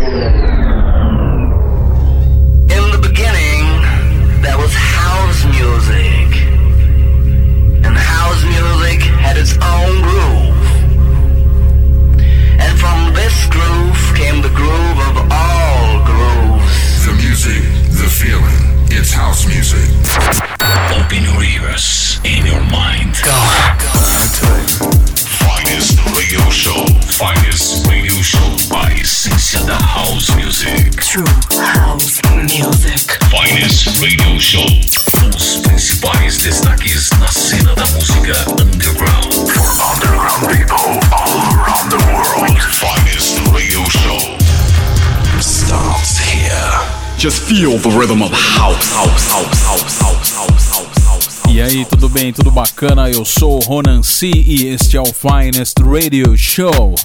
Gracias. Feel the rhythm of house, house, house, house, house, house. E aí, tudo bem? Tudo bacana? Eu sou o Ronan C e este é o Finest Radio Show.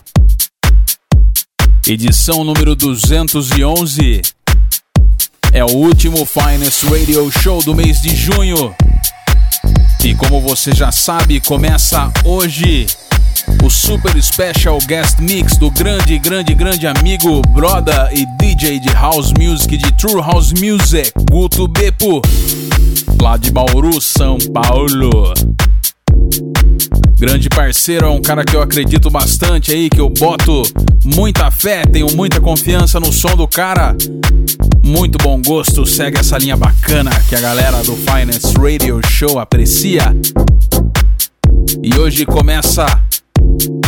Edição número 211. É o último Finest Radio Show do mês de junho. E como você já sabe, começa hoje o super special guest mix do grande, grande, grande amigo, brother e DJ de House Music, de True House Music, Guto Beppo, lá de Bauru, São Paulo. Grande parceiro, é um cara que eu acredito bastante aí, que eu boto muita fé, tenho muita confiança no som do cara. Muito bom gosto, segue essa linha bacana que a galera do Finance Radio Show aprecia. E hoje começa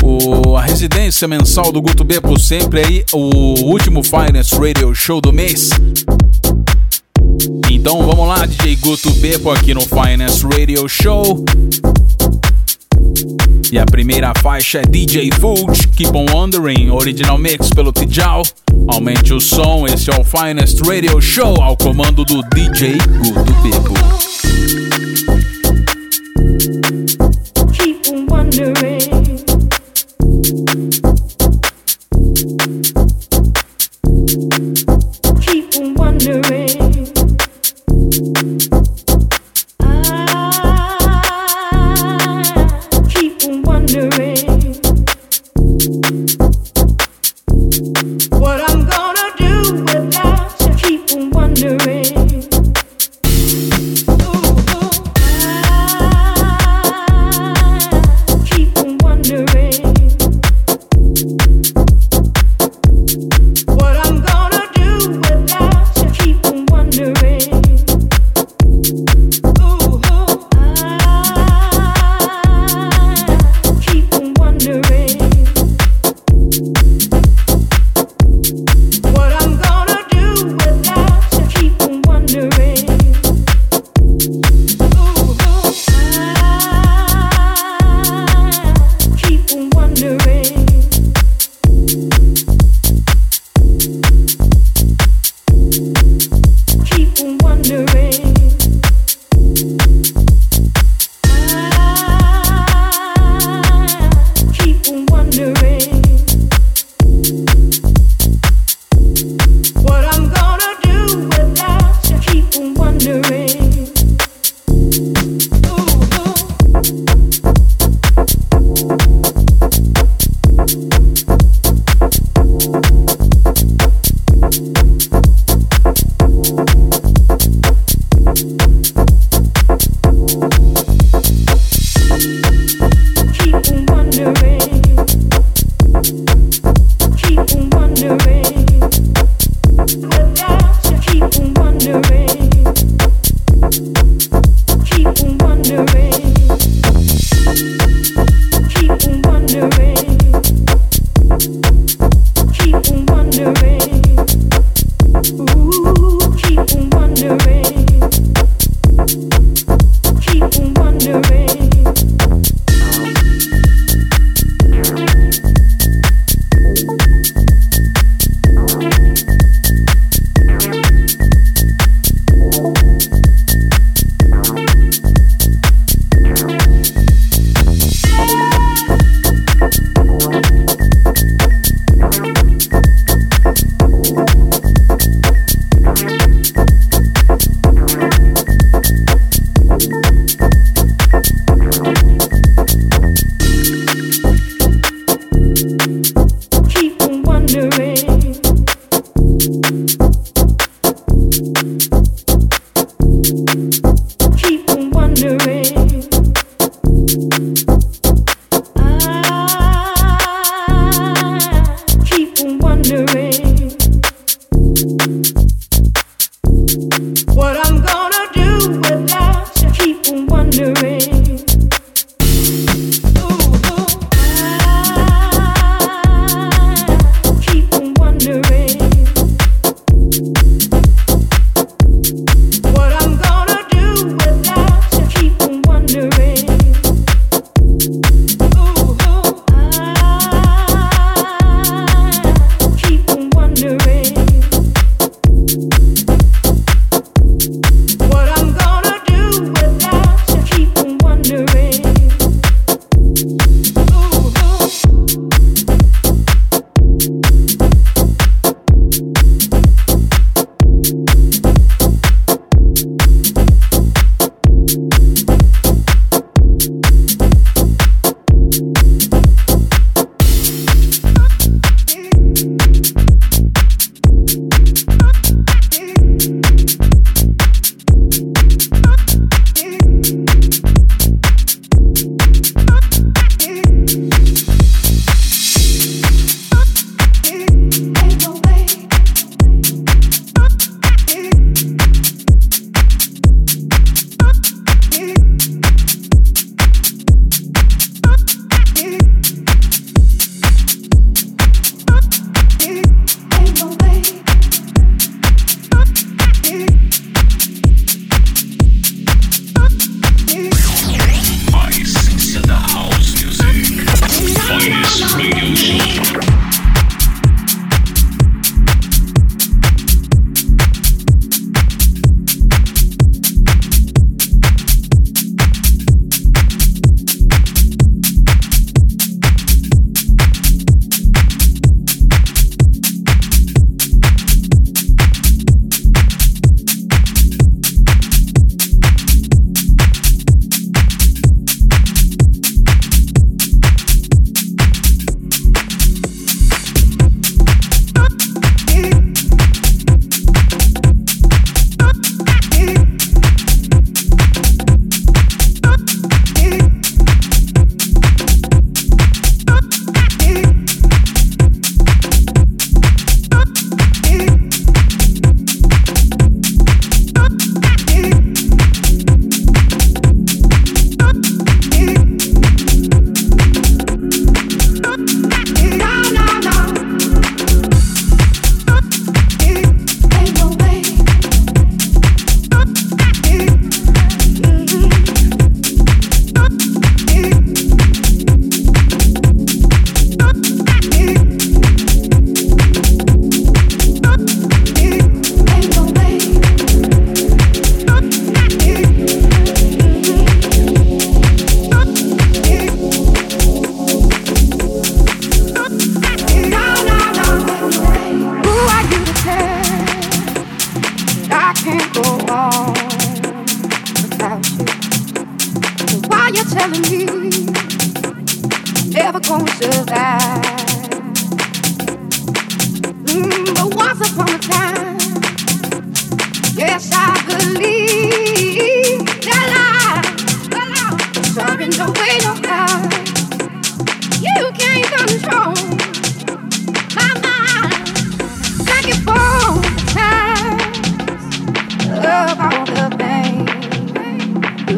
o, a residência mensal do Guto B por sempre aí, o último Finance Radio Show do mês. Então vamos lá, DJ Guto Beppo aqui no Finance Radio Show. E a primeira faixa é DJ Food, Keep on Wondering, original mix pelo Tijal. Aumente o som, esse é o Finest Radio Show ao comando do DJ Guto Beppo.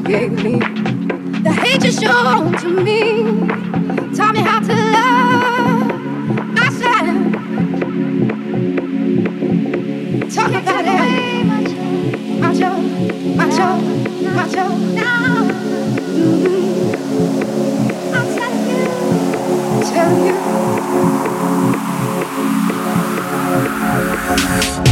gave me. The hate you showed to me taught me how to love myself. Talk Can't about it. Macho, macho, macho, now. Mm-hmm. I'll tell you. Tell you.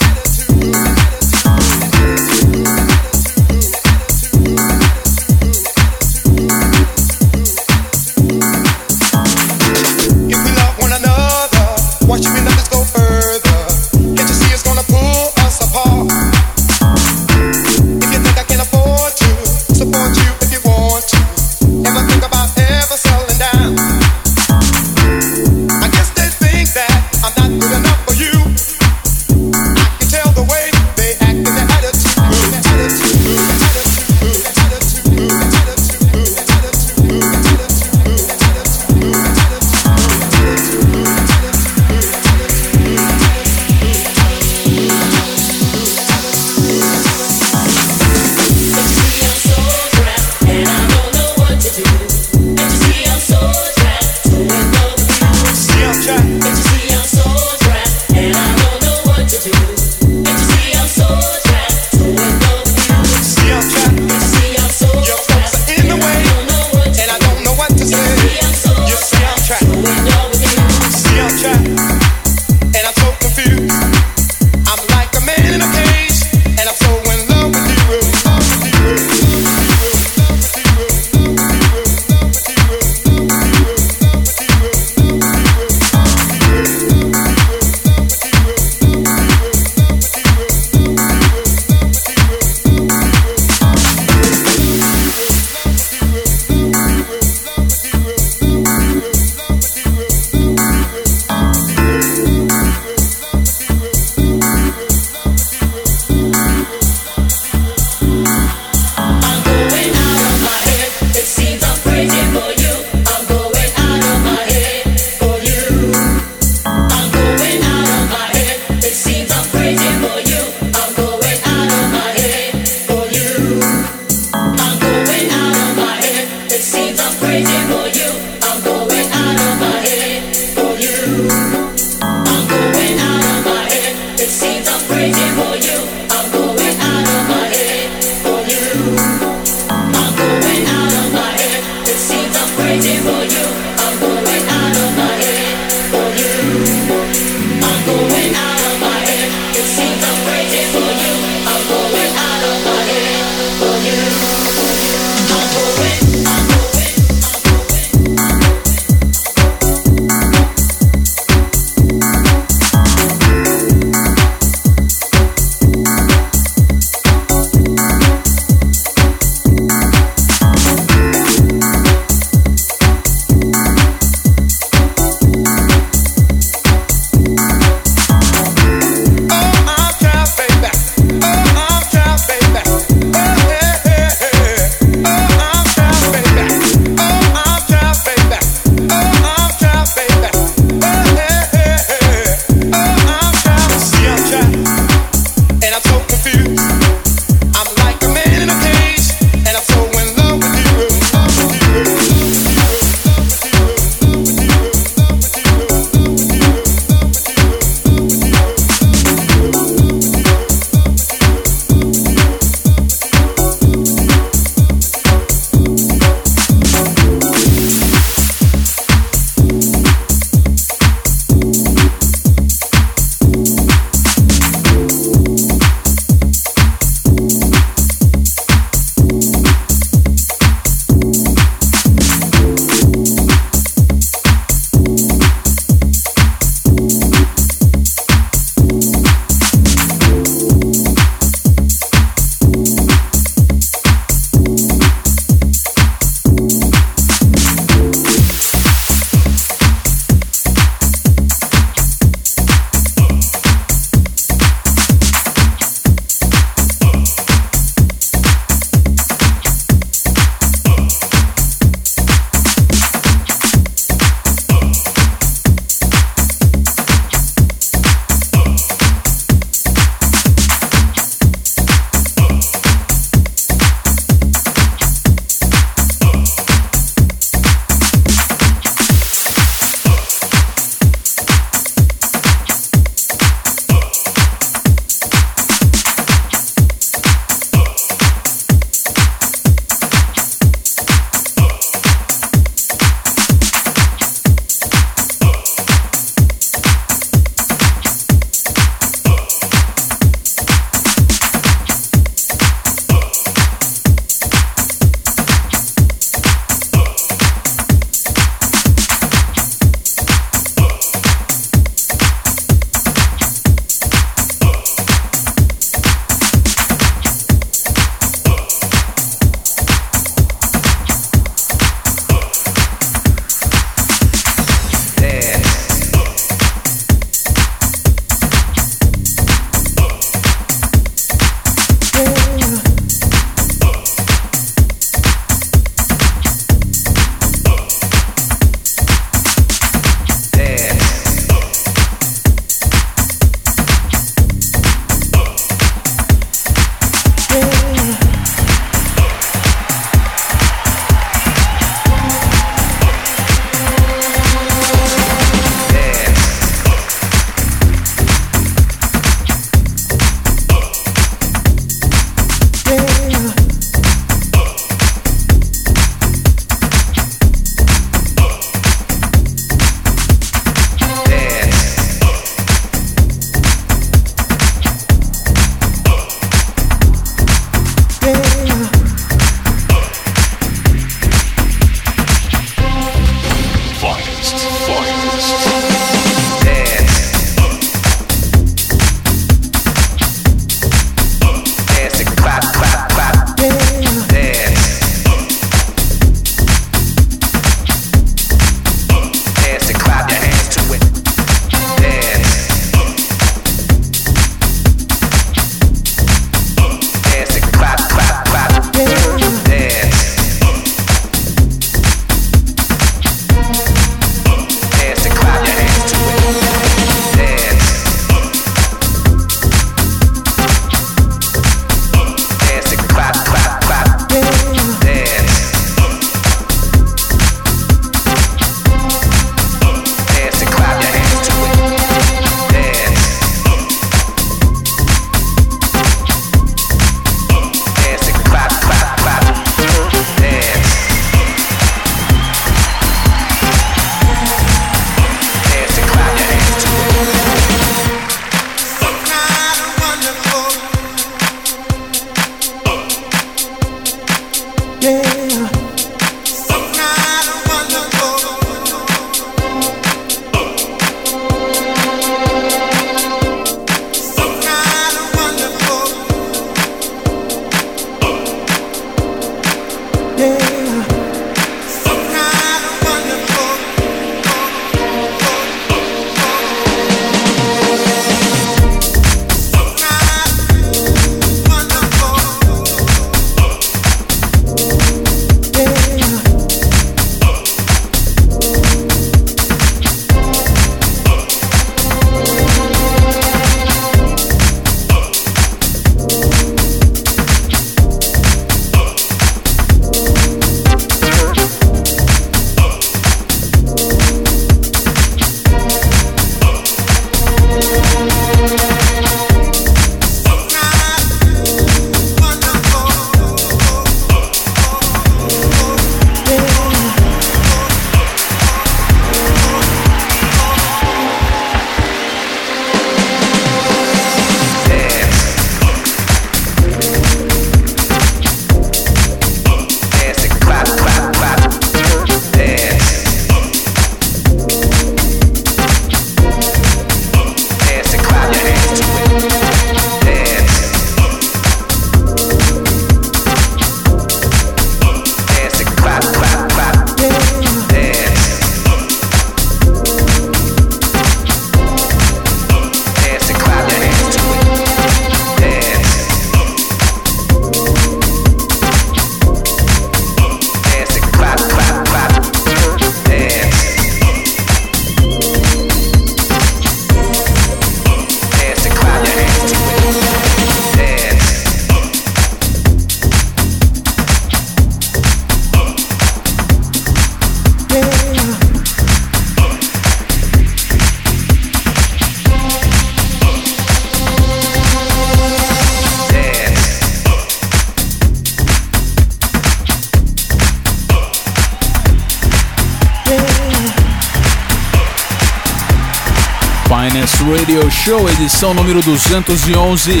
Radio Show, edição número 211.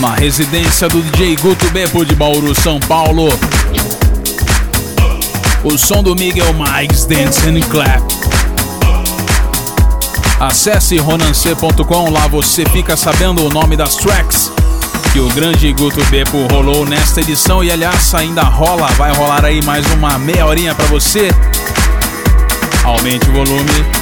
Na residência do DJ Guto Beppo de Bauru, São Paulo. O som do Miguel Mike's Dance and Clap. Acesse ronance.com, lá você fica sabendo o nome das tracks que o grande Guto Beppo rolou nesta edição e aliás ainda rola, vai rolar aí mais uma meia horinha para você. Aumente o volume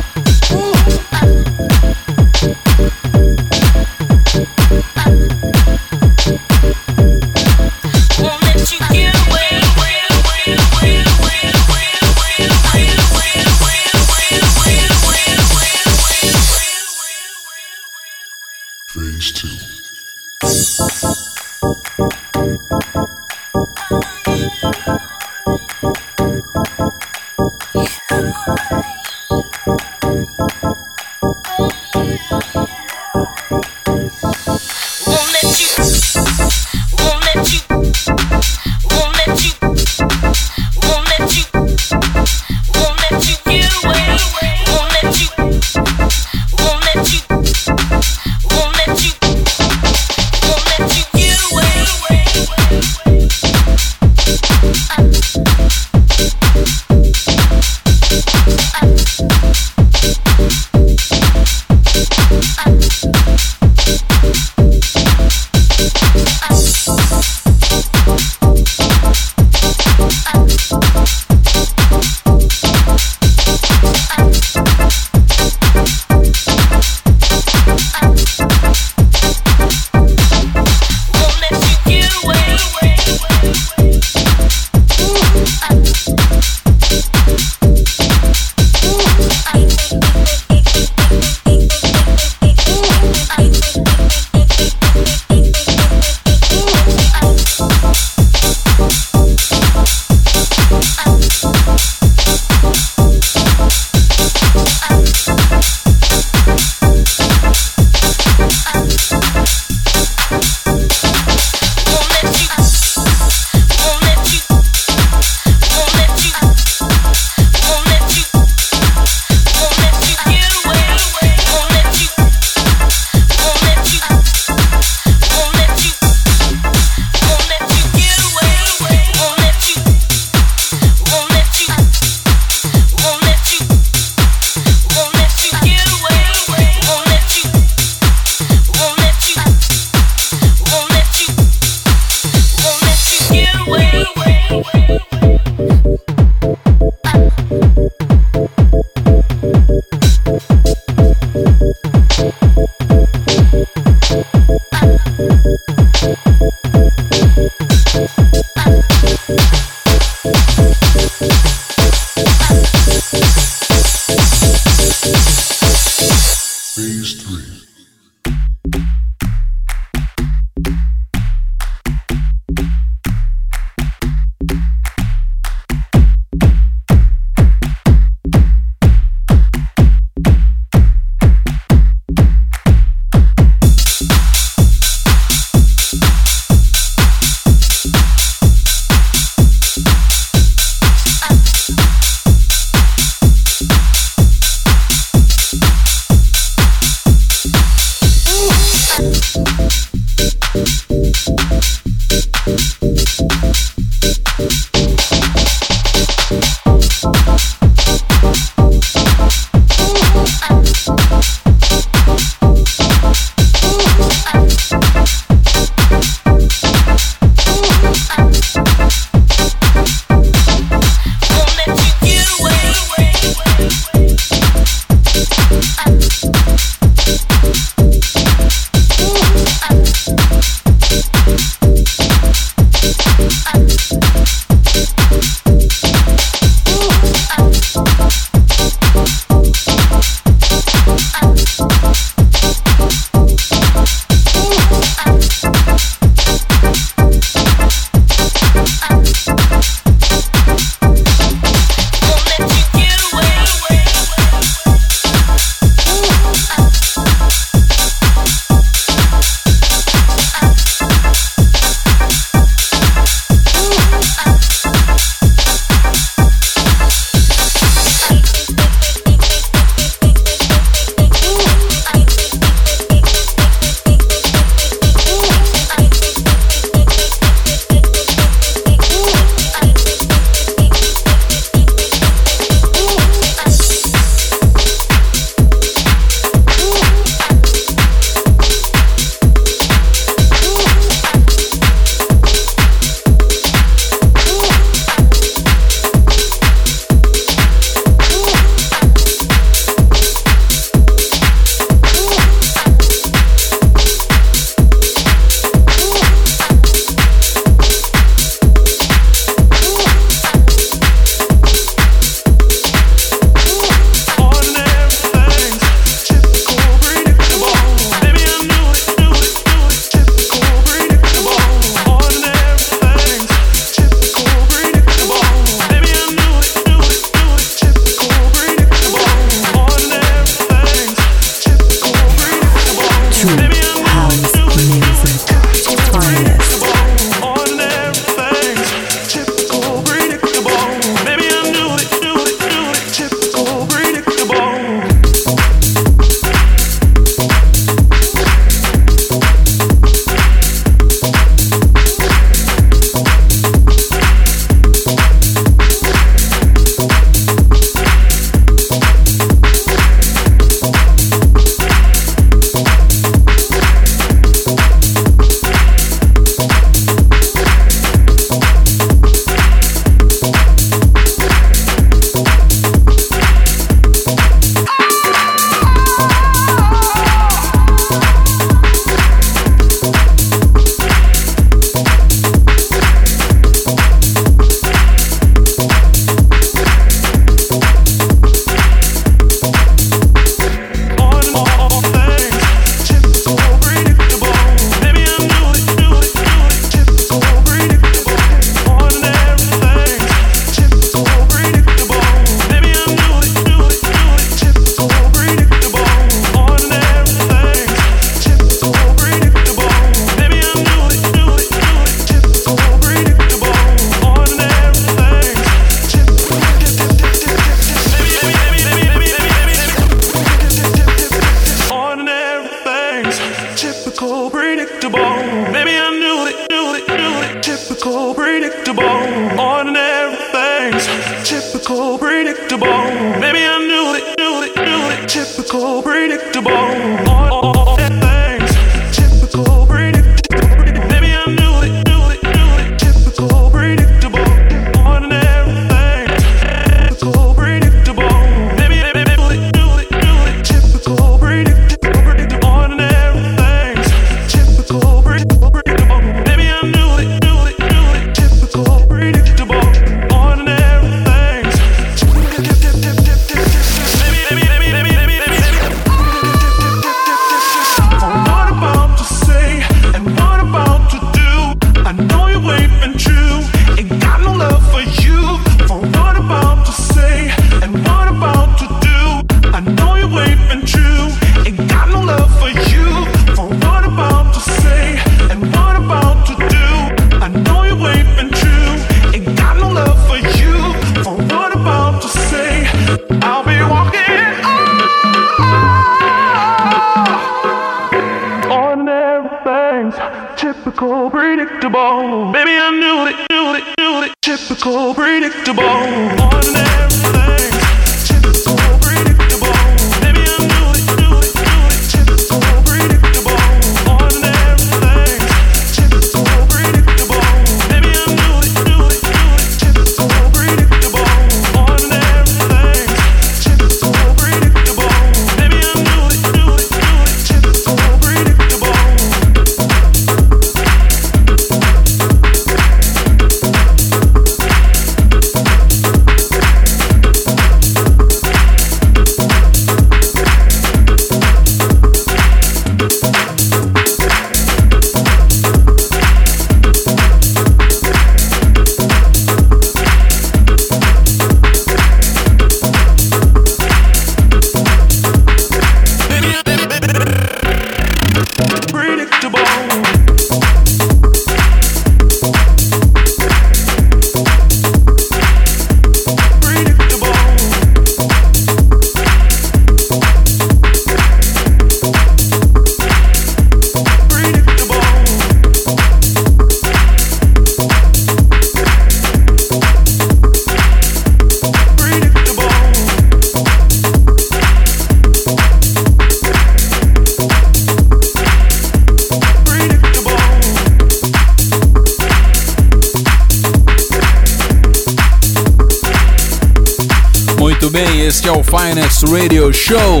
Show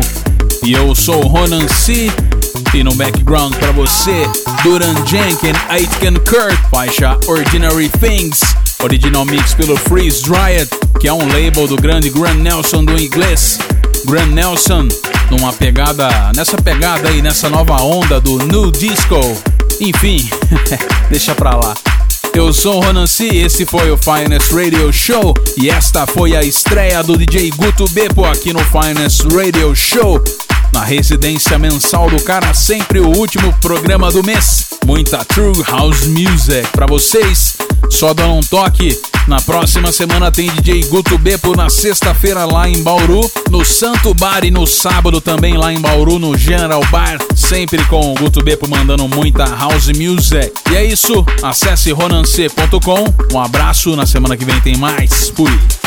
e eu sou Ronan C. E no background para você, Duran Jenkins, Aitken Kurt, faixa Ordinary Things, original mix pelo Freeze Dryad, que é um label do grande Grant Nelson do inglês. Grant Nelson, numa pegada, nessa pegada aí, nessa nova onda do New Disco. Enfim, deixa pra lá. Eu sou o Ronan C, esse foi o Finest Radio Show e esta foi a estreia do DJ Guto Beppo aqui no Finest Radio Show. Na residência mensal do cara, sempre o último programa do mês. Muita True House Music para vocês. Só dando um toque na próxima semana tem DJ Guto Beppo na sexta-feira lá em Bauru, no Santo Bar e no sábado também lá em Bauru no General Bar, sempre com o Guto Beppo mandando muita house music. E é isso, acesse ronance.com. Um abraço, na semana que vem tem mais. Fui.